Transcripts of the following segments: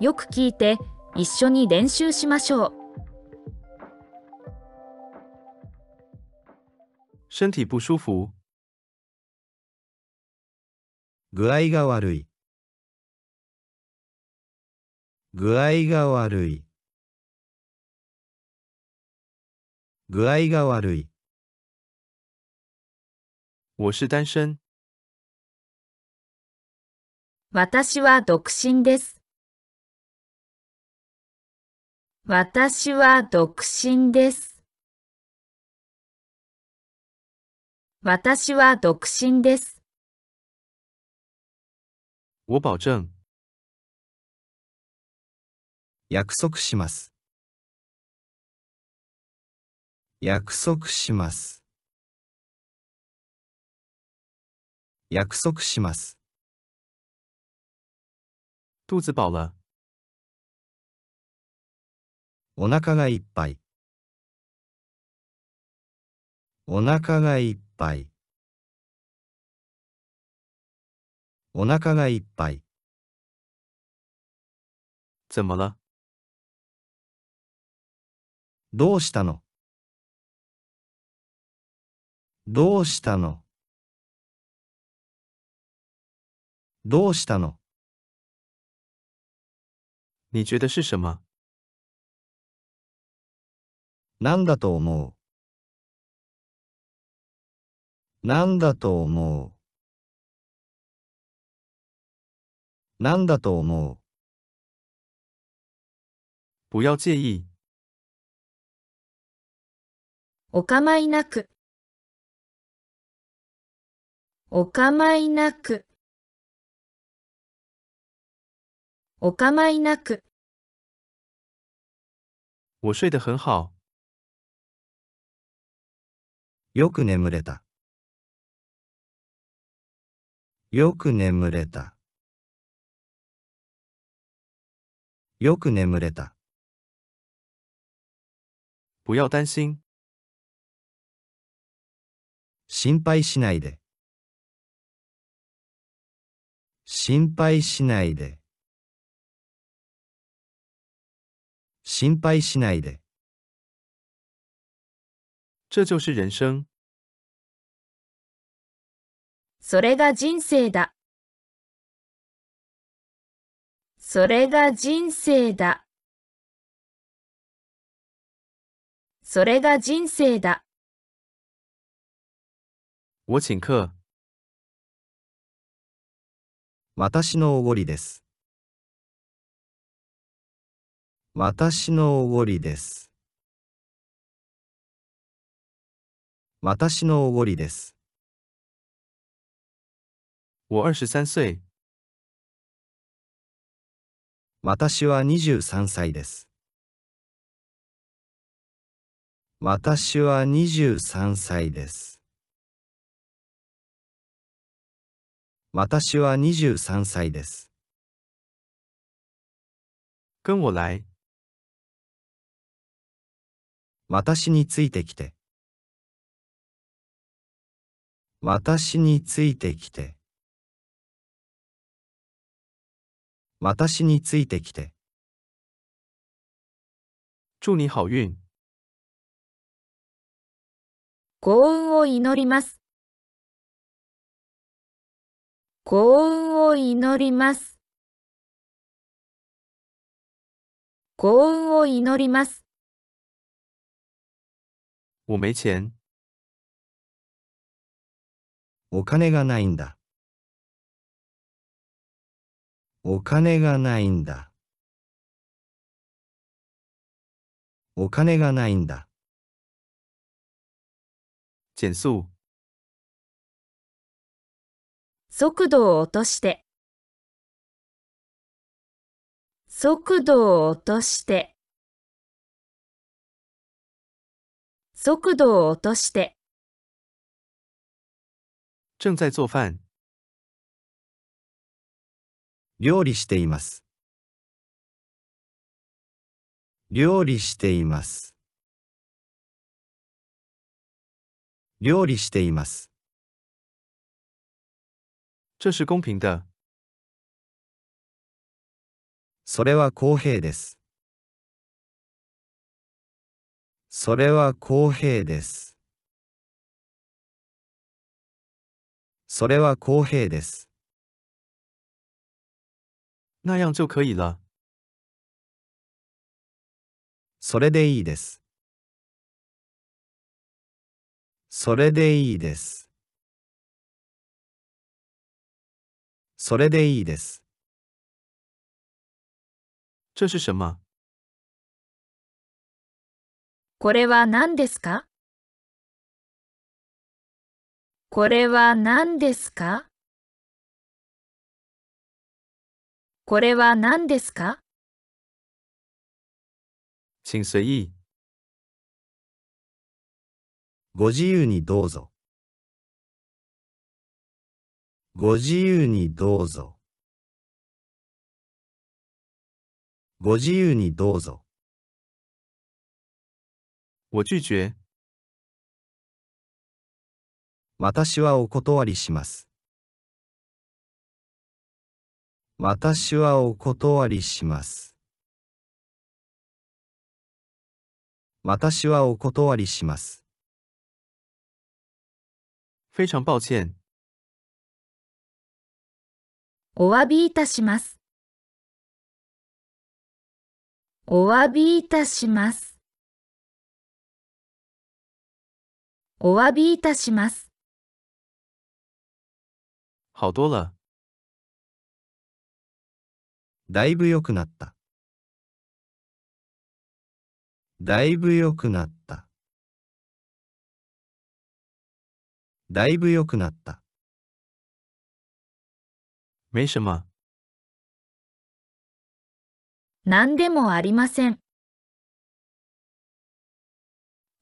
よく聞いて一緒に練習しましょう。身体不舒服，具合が悪い。具合が悪い。具合が悪い。我是单身，私は独身です。私は独身です。私は独身です。我保证，約束します。約束します。約束します。肚子饱了，お腹がいっぱい。お腹がいっぱい。お腹がいっぱい。怎么了？どうしたの？どうしたの？どうしたの？你觉得是什么？なんだと思う？なんだと思う？なんだと思う？不要介意，お構いなく。お構いなく。お構いなく。我睡得很好，よく眠れた。よく眠れた。よく眠れた。不要担心，心配しないで。心配しないで。心配しないで。这就是人生。それが人生だ。それが人生だ。それが人生だ。我请客，私のおごりです。私のおごりです。私のおごりです。我二十三岁，私は23歳です。私は23歳です。私は23歳です。跟我来，私についてきて。私についてきて。私についてきて。祝你好运。幸運を祈ります。幸運を祈ります。幸運を祈ります。我没钱，お金がないんだ。お金がないんだ。お金がないんだ。减速，速度を落として。速度を落として。速度を落として。正在做饭，料理しています。料理しています。料理しています。这是公平的。それは公平です。それは公平です。それは公平です。那样就可以了。それでいいです。それでいいです。それでいいです。这是什么？これは何ですか？これは何ですか？これは何ですか？请随意。ご自由にどうぞ。ご自由にどうぞ。ご自由にどうぞ。我拒绝。私はお断りします。私はお断りします。私はお断りします。非常抱歉。お詫びいたします。お詫びいたします。お詫びいたします。好多了。だいぶ良くなった。だいぶ良くなった。だいぶ良くなった。没什么。何でもありません。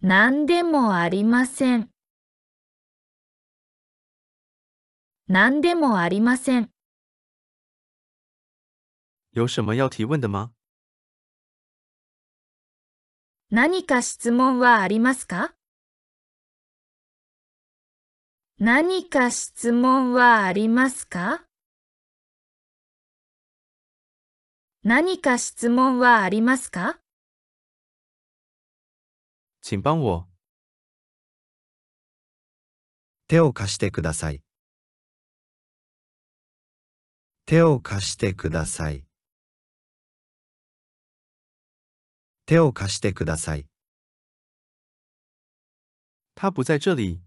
何でもありません。何でもありません。有什么要提问的吗？何か質問はありますか？何か質問はありますか？何か質問はありますか？请帮我。手を貸してください。手を貸してください。手を貸してください。他不在这里。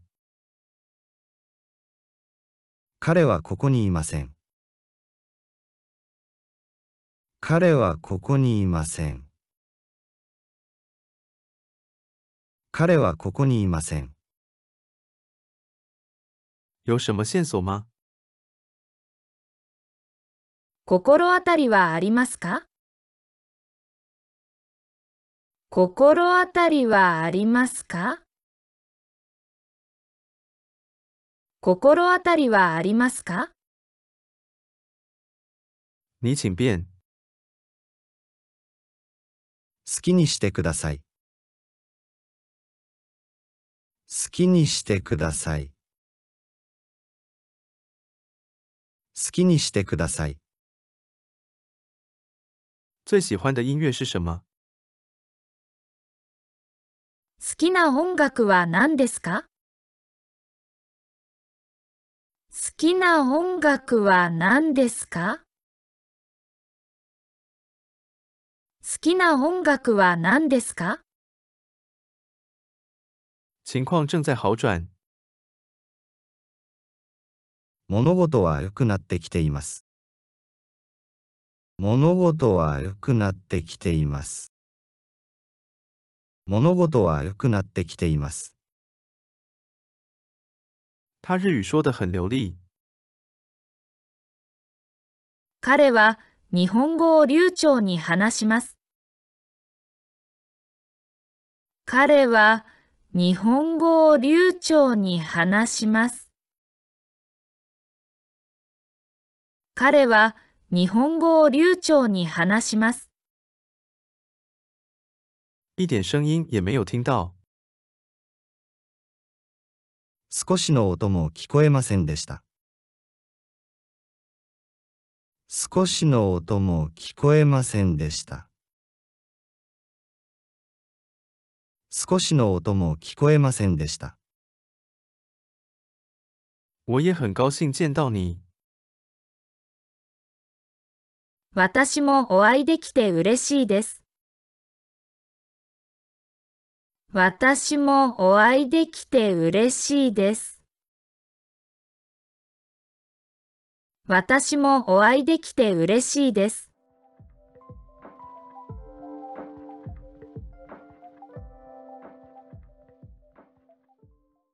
彼はここにいません。彼はここにいません。彼はここにいません。有什么线索吗？心当たりはありますか？心当たりはありますか？心当たりはありますか？你请便。好きにしてください。好きにしてください。好きにしてください。最喜欢的音乐是什么？好きな音楽は何ですか？好きな音楽は何ですか？好きな音楽は何ですか？情况正在好转。物事は良くなってきています。物事は良くなってきています。物事は良くなってきています。他日语说得很流利。彼は日本語を流暢に話します。彼は日本語を流暢に話します。彼は日本語を流暢に話します。一点声音也没有听到。少しの音も聞こえませんでした。少しの音も聞こえませんでした。少しの音も聞こえませんでした。我也很高兴见到你。私もお会いできて嬉しいです。私もお会いできて嬉しいです。私もお会いできて嬉しいです。